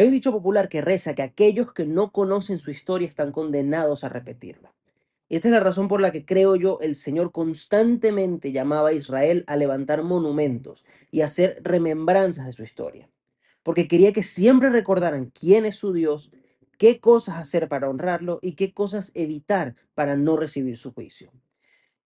Hay un dicho popular que reza que aquellos que no conocen su historia están condenados a repetirla. Esta es la razón por la que creo yo el Señor constantemente llamaba a Israel a levantar monumentos y hacer remembranzas de su historia. Porque quería que siempre recordaran quién es su Dios, qué cosas hacer para honrarlo y qué cosas evitar para no recibir su juicio.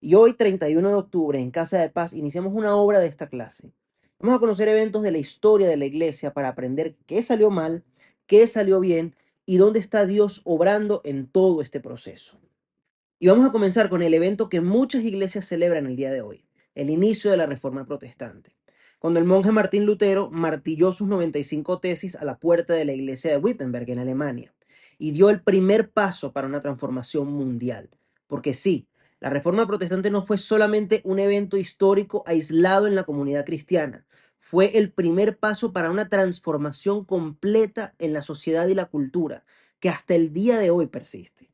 Y hoy, 31 de octubre, en Casa de Paz, iniciamos una obra de esta clase. Vamos a conocer eventos de la historia de la iglesia para aprender qué salió mal, qué salió bien y dónde está Dios obrando en todo este proceso. Y vamos a comenzar con el evento que muchas iglesias celebran el día de hoy, el inicio de la Reforma Protestante, cuando el monje Martín Lutero martilló sus 95 tesis a la puerta de la iglesia de Wittenberg en Alemania y dio el primer paso para una transformación mundial. Porque sí, la Reforma Protestante no fue solamente un evento histórico aislado en la comunidad cristiana, fue el primer paso para una transformación completa en la sociedad y la cultura, que hasta el día de hoy persiste.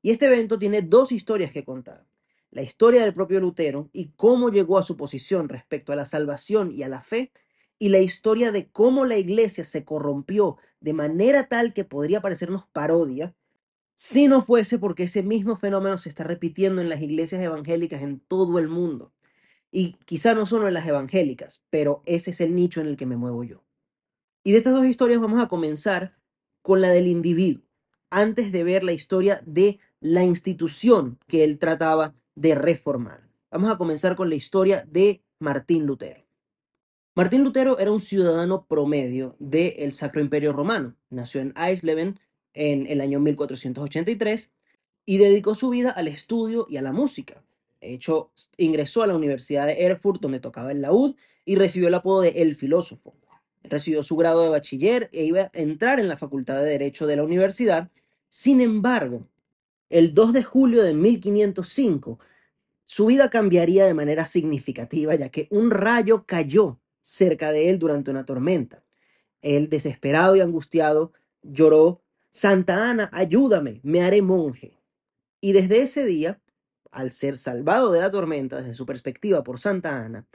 Y este evento tiene dos historias que contar. La historia del propio Lutero y cómo llegó a su posición respecto a la salvación y a la fe, y la historia de cómo la iglesia se corrompió de manera tal que podría parecernos parodia, si no fuese porque ese mismo fenómeno se está repitiendo en las iglesias evangélicas en todo el mundo. Y quizá no solo en las evangélicas, pero ese es el nicho en el que me muevo yo. Y de estas dos historias vamos a comenzar con la del individuo, antes de ver la historia de la institución que él trataba de reformar. Vamos a comenzar con la historia de Martín Lutero. Martín Lutero era un ciudadano promedio del Sacro Imperio Romano. Nació en Eisleben en el año 1483 y dedicó su vida al estudio y a la música. De hecho, ingresó a la Universidad de Erfurt, donde tocaba el laúd, y recibió el apodo de El Filósofo. Recibió su grado de bachiller e iba a entrar en la Facultad de Derecho de la universidad. Sin embargo, el 2 de julio de 1505, su vida cambiaría de manera significativa, ya que un rayo cayó cerca de él durante una tormenta. Él, desesperado y angustiado, lloró, Santa Ana, ayúdame, me haré monje. Y desde ese día, al ser salvado de la tormenta desde su perspectiva por Santa Ana,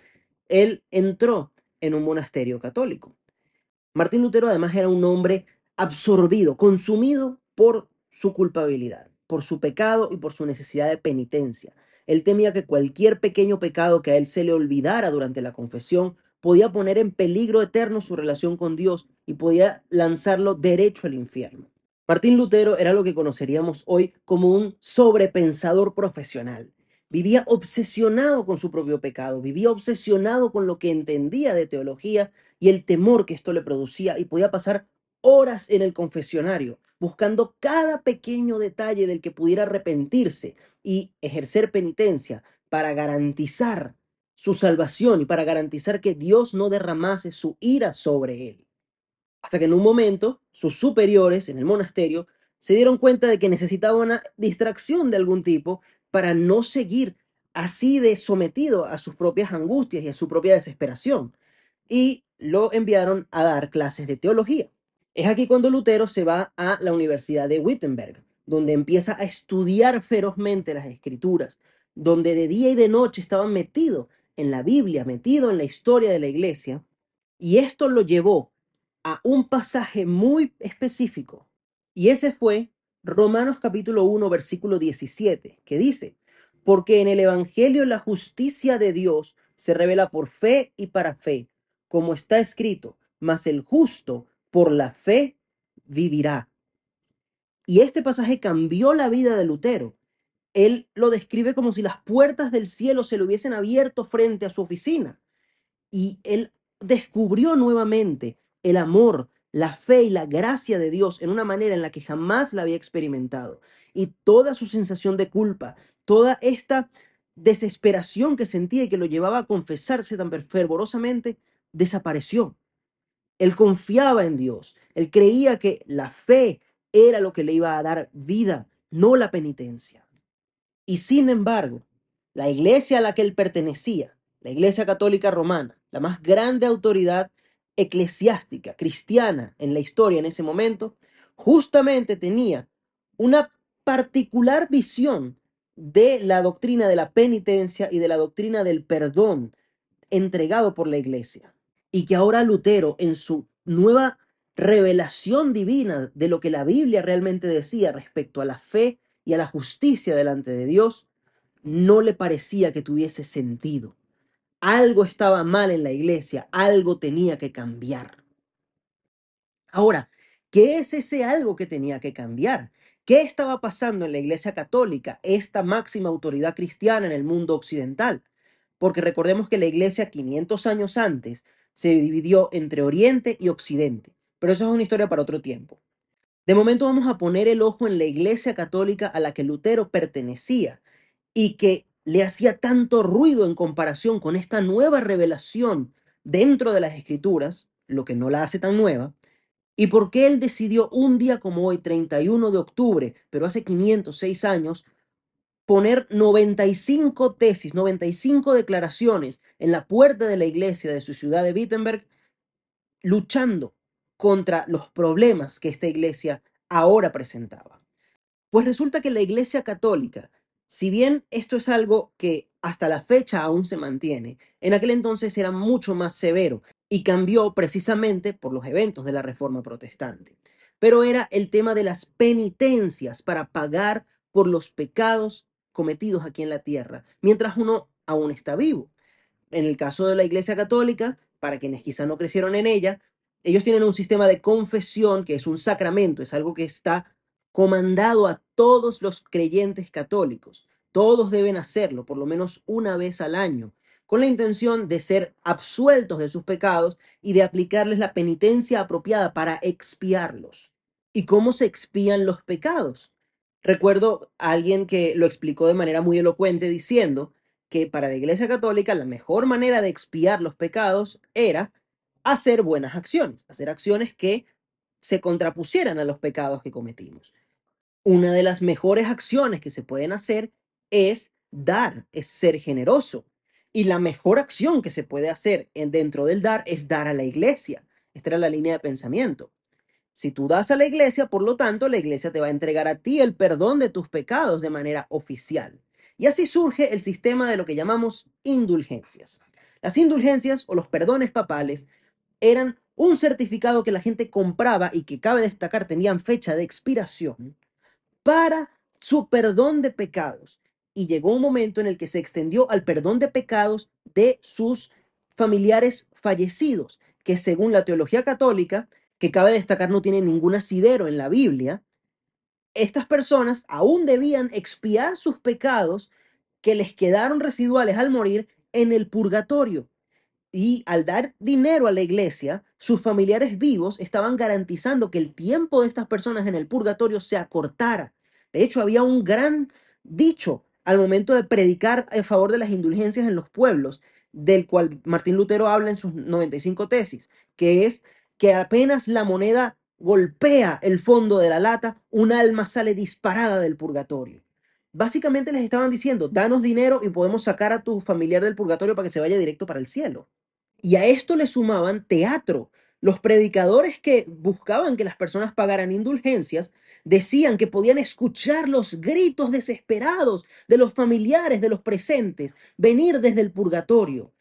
él entró en un monasterio católico. Martín Lutero además era un hombre absorbido, consumido por su culpabilidad por su pecado y por su necesidad de penitencia. Él temía que cualquier pequeño pecado que a él se le olvidara durante la confesión podía poner en peligro eterno su relación con Dios y podía lanzarlo derecho al infierno. Martín Lutero era lo que conoceríamos hoy como un sobrepensador profesional. Vivía obsesionado con su propio pecado, vivía obsesionado con lo que entendía de teología y el temor que esto le producía y podía pasar horas en el confesionario, buscando cada pequeño detalle del que pudiera arrepentirse y ejercer penitencia para garantizar su salvación y para garantizar que Dios no derramase su ira sobre él. Hasta que en un momento sus superiores en el monasterio se dieron cuenta de que necesitaba una distracción de algún tipo para no seguir así de sometido a sus propias angustias y a su propia desesperación. Y lo enviaron a dar clases de teología. Es aquí cuando Lutero se va a la Universidad de Wittenberg, donde empieza a estudiar ferozmente las escrituras, donde de día y de noche estaba metido en la Biblia, metido en la historia de la iglesia, y esto lo llevó a un pasaje muy específico, y ese fue Romanos capítulo 1, versículo 17, que dice, porque en el Evangelio la justicia de Dios se revela por fe y para fe, como está escrito, mas el justo por la fe vivirá. Y este pasaje cambió la vida de Lutero. Él lo describe como si las puertas del cielo se le hubiesen abierto frente a su oficina. Y él descubrió nuevamente el amor, la fe y la gracia de Dios en una manera en la que jamás la había experimentado. Y toda su sensación de culpa, toda esta desesperación que sentía y que lo llevaba a confesarse tan fervorosamente, desapareció. Él confiaba en Dios. Él creía que la fe era lo que le iba a dar vida, no la penitencia. Y sin embargo, la iglesia a la que él pertenecía, la Iglesia Católica Romana, la más grande autoridad eclesiástica cristiana en la historia en ese momento, justamente tenía una particular visión de la doctrina de la penitencia y de la doctrina del perdón entregado por la iglesia y que ahora Lutero, en su nueva revelación divina de lo que la Biblia realmente decía respecto a la fe y a la justicia delante de Dios, no le parecía que tuviese sentido. Algo estaba mal en la iglesia, algo tenía que cambiar. Ahora, ¿qué es ese algo que tenía que cambiar? ¿Qué estaba pasando en la Iglesia Católica, esta máxima autoridad cristiana en el mundo occidental? Porque recordemos que la Iglesia 500 años antes se dividió entre Oriente y Occidente, pero eso es una historia para otro tiempo. De momento vamos a poner el ojo en la Iglesia Católica a la que Lutero pertenecía y que le hacía tanto ruido en comparación con esta nueva revelación dentro de las Escrituras, lo que no la hace tan nueva, y por qué él decidió un día como hoy, 31 de octubre, pero hace 506 años, poner 95 tesis, 95 declaraciones en la puerta de la iglesia de su ciudad de Wittenberg, luchando contra los problemas que esta iglesia ahora presentaba. Pues resulta que la iglesia católica, si bien esto es algo que hasta la fecha aún se mantiene, en aquel entonces era mucho más severo y cambió precisamente por los eventos de la Reforma Protestante. Pero era el tema de las penitencias para pagar por los pecados cometidos aquí en la tierra, mientras uno aún está vivo. En el caso de la Iglesia Católica, para quienes quizá no crecieron en ella, ellos tienen un sistema de confesión que es un sacramento, es algo que está comandado a todos los creyentes católicos. Todos deben hacerlo por lo menos una vez al año con la intención de ser absueltos de sus pecados y de aplicarles la penitencia apropiada para expiarlos. ¿Y cómo se expían los pecados? Recuerdo a alguien que lo explicó de manera muy elocuente diciendo que para la Iglesia Católica la mejor manera de expiar los pecados era hacer buenas acciones, hacer acciones que se contrapusieran a los pecados que cometimos. Una de las mejores acciones que se pueden hacer es dar, es ser generoso. Y la mejor acción que se puede hacer en, dentro del dar es dar a la iglesia. Esta era la línea de pensamiento. Si tú das a la iglesia, por lo tanto, la iglesia te va a entregar a ti el perdón de tus pecados de manera oficial. Y así surge el sistema de lo que llamamos indulgencias. Las indulgencias o los perdones papales eran un certificado que la gente compraba y que cabe destacar tenían fecha de expiración para su perdón de pecados y llegó un momento en el que se extendió al perdón de pecados de sus familiares fallecidos, que según la teología católica, que cabe destacar no tiene ningún asidero en la Biblia, estas personas aún debían expiar sus pecados que les quedaron residuales al morir en el purgatorio. Y al dar dinero a la iglesia, sus familiares vivos estaban garantizando que el tiempo de estas personas en el purgatorio se acortara. De hecho, había un gran dicho al momento de predicar a favor de las indulgencias en los pueblos, del cual Martín Lutero habla en sus 95 tesis, que es que apenas la moneda golpea el fondo de la lata, un alma sale disparada del purgatorio. Básicamente les estaban diciendo, danos dinero y podemos sacar a tu familiar del purgatorio para que se vaya directo para el cielo. Y a esto le sumaban teatro. Los predicadores que buscaban que las personas pagaran indulgencias decían que podían escuchar los gritos desesperados de los familiares de los presentes venir desde el purgatorio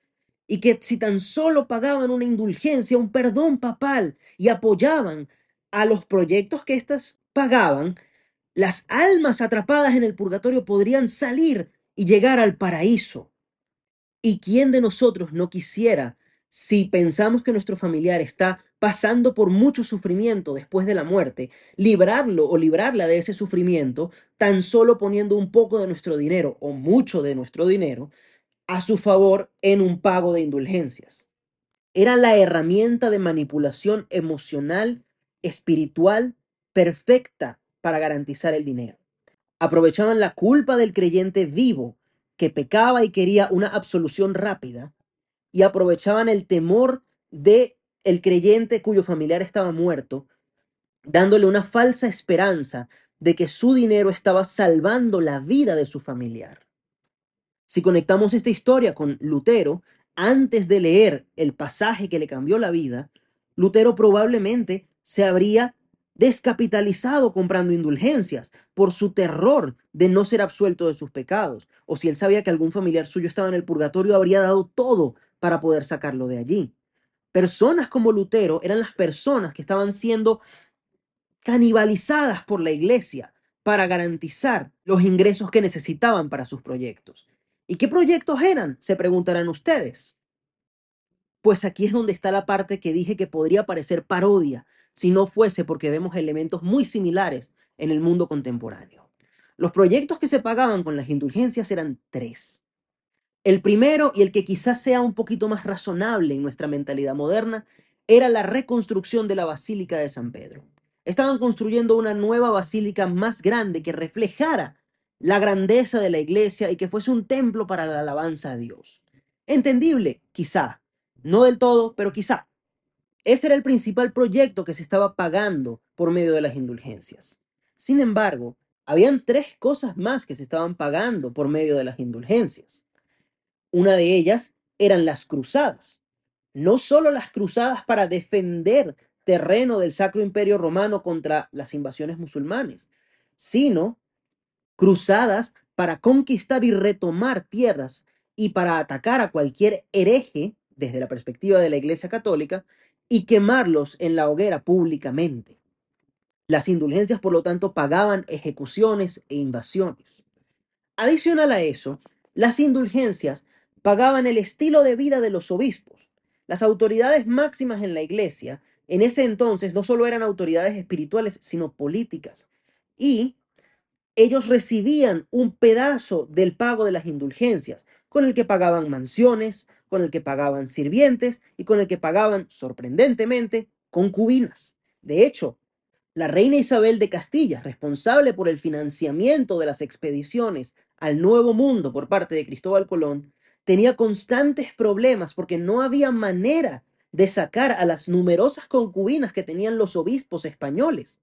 y que si tan solo pagaban una indulgencia, un perdón papal y apoyaban a los proyectos que éstas pagaban, las almas atrapadas en el purgatorio podrían salir y llegar al paraíso. ¿Y quién de nosotros no quisiera si pensamos que nuestro familiar está pasando por mucho sufrimiento después de la muerte, librarlo o librarla de ese sufrimiento, tan solo poniendo un poco de nuestro dinero o mucho de nuestro dinero a su favor en un pago de indulgencias. Era la herramienta de manipulación emocional, espiritual, perfecta para garantizar el dinero. Aprovechaban la culpa del creyente vivo que pecaba y quería una absolución rápida y aprovechaban el temor de el creyente cuyo familiar estaba muerto, dándole una falsa esperanza de que su dinero estaba salvando la vida de su familiar. Si conectamos esta historia con Lutero, antes de leer el pasaje que le cambió la vida, Lutero probablemente se habría descapitalizado comprando indulgencias por su terror de no ser absuelto de sus pecados, o si él sabía que algún familiar suyo estaba en el purgatorio, habría dado todo para poder sacarlo de allí. Personas como Lutero eran las personas que estaban siendo canibalizadas por la iglesia para garantizar los ingresos que necesitaban para sus proyectos. ¿Y qué proyectos eran? Se preguntarán ustedes. Pues aquí es donde está la parte que dije que podría parecer parodia si no fuese porque vemos elementos muy similares en el mundo contemporáneo. Los proyectos que se pagaban con las indulgencias eran tres. El primero, y el que quizás sea un poquito más razonable en nuestra mentalidad moderna, era la reconstrucción de la Basílica de San Pedro. Estaban construyendo una nueva basílica más grande que reflejara la grandeza de la iglesia y que fuese un templo para la alabanza a Dios. Entendible, quizá. No del todo, pero quizá. Ese era el principal proyecto que se estaba pagando por medio de las indulgencias. Sin embargo, habían tres cosas más que se estaban pagando por medio de las indulgencias. Una de ellas eran las cruzadas. No solo las cruzadas para defender terreno del Sacro Imperio Romano contra las invasiones musulmanes, sino cruzadas para conquistar y retomar tierras y para atacar a cualquier hereje desde la perspectiva de la Iglesia Católica y quemarlos en la hoguera públicamente. Las indulgencias, por lo tanto, pagaban ejecuciones e invasiones. Adicional a eso, las indulgencias pagaban el estilo de vida de los obispos. Las autoridades máximas en la iglesia en ese entonces no solo eran autoridades espirituales, sino políticas. Y ellos recibían un pedazo del pago de las indulgencias, con el que pagaban mansiones, con el que pagaban sirvientes y con el que pagaban, sorprendentemente, concubinas. De hecho, la reina Isabel de Castilla, responsable por el financiamiento de las expediciones al Nuevo Mundo por parte de Cristóbal Colón, tenía constantes problemas porque no había manera de sacar a las numerosas concubinas que tenían los obispos españoles.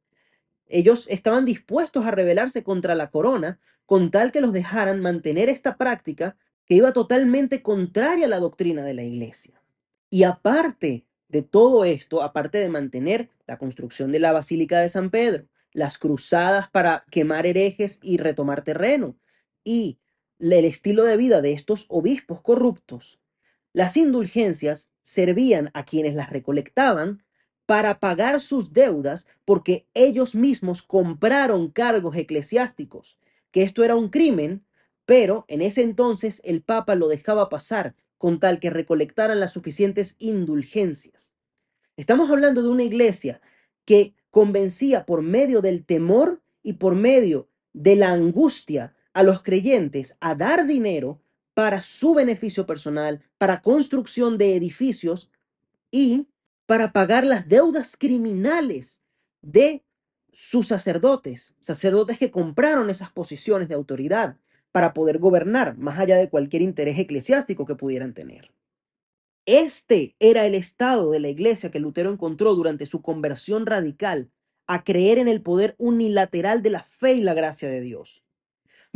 Ellos estaban dispuestos a rebelarse contra la corona con tal que los dejaran mantener esta práctica que iba totalmente contraria a la doctrina de la iglesia. Y aparte de todo esto, aparte de mantener la construcción de la Basílica de San Pedro, las cruzadas para quemar herejes y retomar terreno, y el estilo de vida de estos obispos corruptos, las indulgencias servían a quienes las recolectaban para pagar sus deudas porque ellos mismos compraron cargos eclesiásticos, que esto era un crimen, pero en ese entonces el Papa lo dejaba pasar con tal que recolectaran las suficientes indulgencias. Estamos hablando de una iglesia que convencía por medio del temor y por medio de la angustia a los creyentes a dar dinero para su beneficio personal, para construcción de edificios y para pagar las deudas criminales de sus sacerdotes, sacerdotes que compraron esas posiciones de autoridad para poder gobernar más allá de cualquier interés eclesiástico que pudieran tener. Este era el estado de la iglesia que Lutero encontró durante su conversión radical a creer en el poder unilateral de la fe y la gracia de Dios.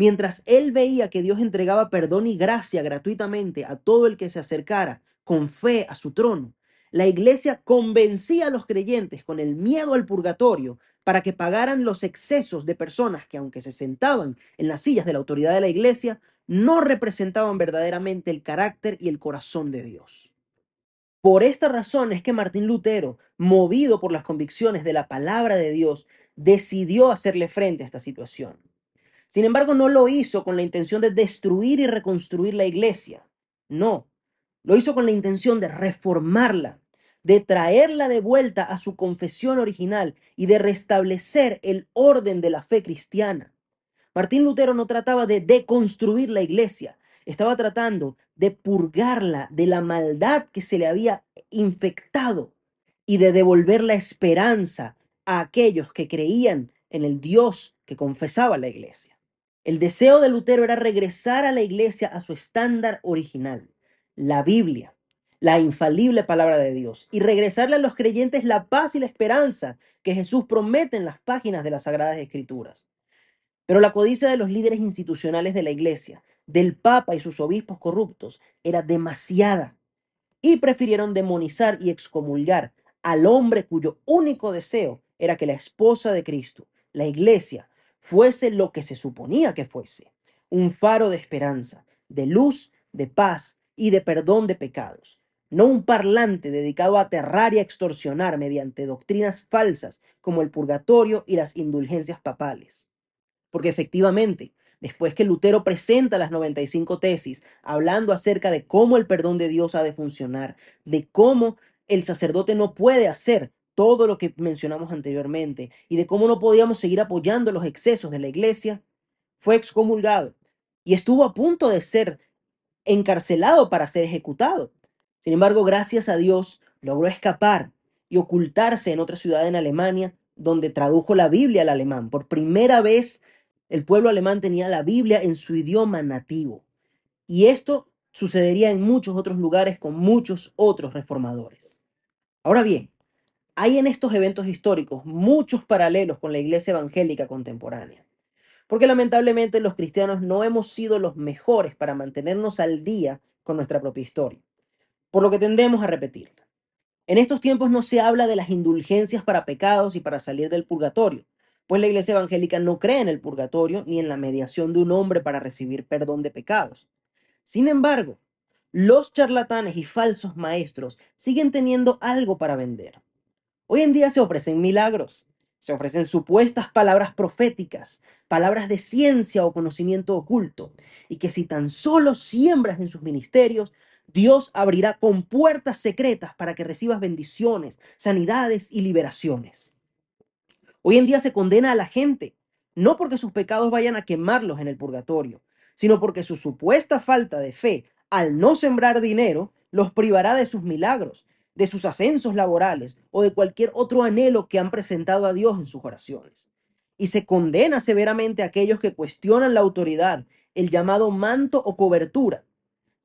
Mientras él veía que Dios entregaba perdón y gracia gratuitamente a todo el que se acercara con fe a su trono, la iglesia convencía a los creyentes con el miedo al purgatorio para que pagaran los excesos de personas que, aunque se sentaban en las sillas de la autoridad de la iglesia, no representaban verdaderamente el carácter y el corazón de Dios. Por esta razón es que Martín Lutero, movido por las convicciones de la palabra de Dios, decidió hacerle frente a esta situación. Sin embargo, no lo hizo con la intención de destruir y reconstruir la iglesia. No, lo hizo con la intención de reformarla, de traerla de vuelta a su confesión original y de restablecer el orden de la fe cristiana. Martín Lutero no trataba de deconstruir la iglesia, estaba tratando de purgarla de la maldad que se le había infectado y de devolver la esperanza a aquellos que creían en el Dios que confesaba la iglesia. El deseo de Lutero era regresar a la iglesia a su estándar original, la Biblia, la infalible palabra de Dios, y regresarle a los creyentes la paz y la esperanza que Jesús promete en las páginas de las Sagradas Escrituras. Pero la codicia de los líderes institucionales de la iglesia, del Papa y sus obispos corruptos, era demasiada, y prefirieron demonizar y excomulgar al hombre cuyo único deseo era que la esposa de Cristo, la iglesia, fuese lo que se suponía que fuese, un faro de esperanza, de luz, de paz y de perdón de pecados. no un parlante dedicado a aterrar y a extorsionar mediante doctrinas falsas como el purgatorio y las indulgencias papales. Porque efectivamente, después que Lutero presenta las 95 tesis, hablando acerca de cómo el perdón de Dios ha de funcionar, de cómo el sacerdote no puede hacer todo lo que mencionamos anteriormente y de cómo no podíamos seguir apoyando los excesos de la iglesia, fue excomulgado y estuvo a punto de ser encarcelado para ser ejecutado. Sin embargo, gracias a Dios, logró escapar y ocultarse en otra ciudad en Alemania, donde tradujo la Biblia al alemán. Por primera vez, el pueblo alemán tenía la Biblia en su idioma nativo. Y esto sucedería en muchos otros lugares con muchos otros reformadores. Ahora bien, hay en estos eventos históricos muchos paralelos con la iglesia evangélica contemporánea porque lamentablemente los cristianos no hemos sido los mejores para mantenernos al día con nuestra propia historia, por lo que tendemos a repetirla. En estos tiempos no se habla de las indulgencias para pecados y para salir del purgatorio, pues la iglesia evangélica no cree en el purgatorio ni en la mediación de un hombre para recibir perdón de pecados. Sin embargo, los charlatanes y falsos maestros siguen teniendo algo para vender. Hoy en día se ofrecen milagros, se ofrecen supuestas palabras proféticas, palabras de ciencia o conocimiento oculto, y que si tan solo siembras en sus ministerios, Dios abrirá con puertas secretas para que recibas bendiciones, sanidades y liberaciones. Hoy en día se condena a la gente, no porque sus pecados vayan a quemarlos en el purgatorio, sino porque su supuesta falta de fe al no sembrar dinero los privará de sus milagros de sus ascensos laborales o de cualquier otro anhelo que han presentado a Dios en sus oraciones. Y se condena severamente a aquellos que cuestionan la autoridad, el llamado manto o cobertura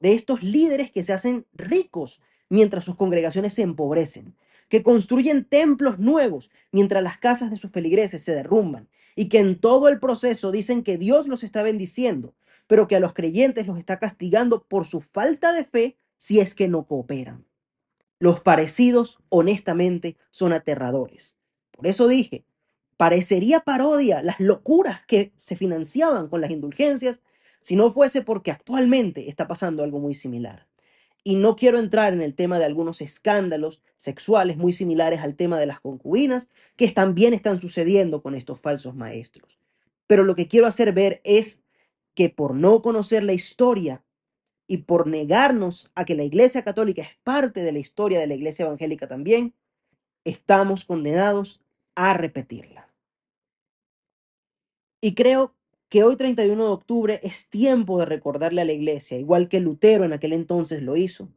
de estos líderes que se hacen ricos mientras sus congregaciones se empobrecen, que construyen templos nuevos mientras las casas de sus feligreses se derrumban y que en todo el proceso dicen que Dios los está bendiciendo, pero que a los creyentes los está castigando por su falta de fe si es que no cooperan. Los parecidos, honestamente, son aterradores. Por eso dije, parecería parodia las locuras que se financiaban con las indulgencias si no fuese porque actualmente está pasando algo muy similar. Y no quiero entrar en el tema de algunos escándalos sexuales muy similares al tema de las concubinas, que también están sucediendo con estos falsos maestros. Pero lo que quiero hacer ver es que por no conocer la historia y por negarnos a que la Iglesia Católica es parte de la historia de la Iglesia Evangélica también, estamos condenados a repetirla. Y creo que hoy 31 de octubre es tiempo de recordarle a la Iglesia, igual que Lutero en aquel entonces lo hizo,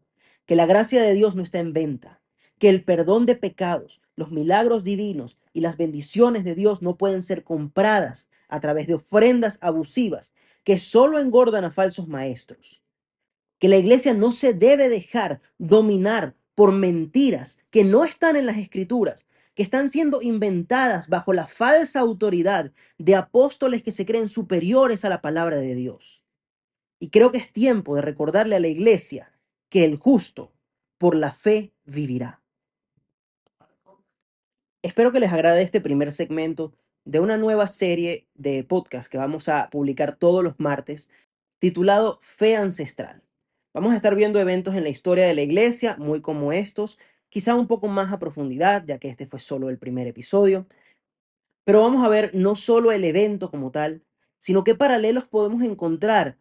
que la gracia de Dios no está en venta, que el perdón de pecados, los milagros divinos y las bendiciones de Dios no pueden ser compradas a través de ofrendas abusivas que solo engordan a falsos maestros que la iglesia no se debe dejar dominar por mentiras que no están en las escrituras, que están siendo inventadas bajo la falsa autoridad de apóstoles que se creen superiores a la palabra de Dios. Y creo que es tiempo de recordarle a la iglesia que el justo por la fe vivirá. Espero que les agrade este primer segmento de una nueva serie de podcast que vamos a publicar todos los martes titulado Fe Ancestral. Vamos a estar viendo eventos en la historia de la iglesia, muy como estos, quizá un poco más a profundidad, ya que este fue solo el primer episodio. Pero vamos a ver no solo el evento como tal, sino qué paralelos podemos encontrar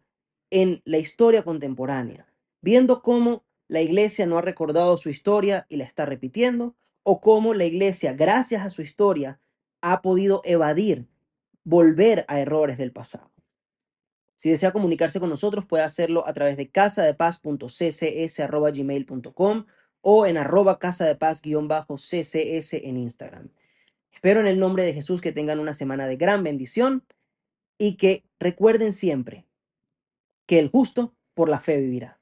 en la historia contemporánea, viendo cómo la iglesia no ha recordado su historia y la está repitiendo, o cómo la iglesia, gracias a su historia, ha podido evadir, volver a errores del pasado. Si desea comunicarse con nosotros, puede hacerlo a través de casadepaz.ccs.gmail.com o en arroba casadepaz-ccs en Instagram. Espero en el nombre de Jesús que tengan una semana de gran bendición y que recuerden siempre que el justo por la fe vivirá.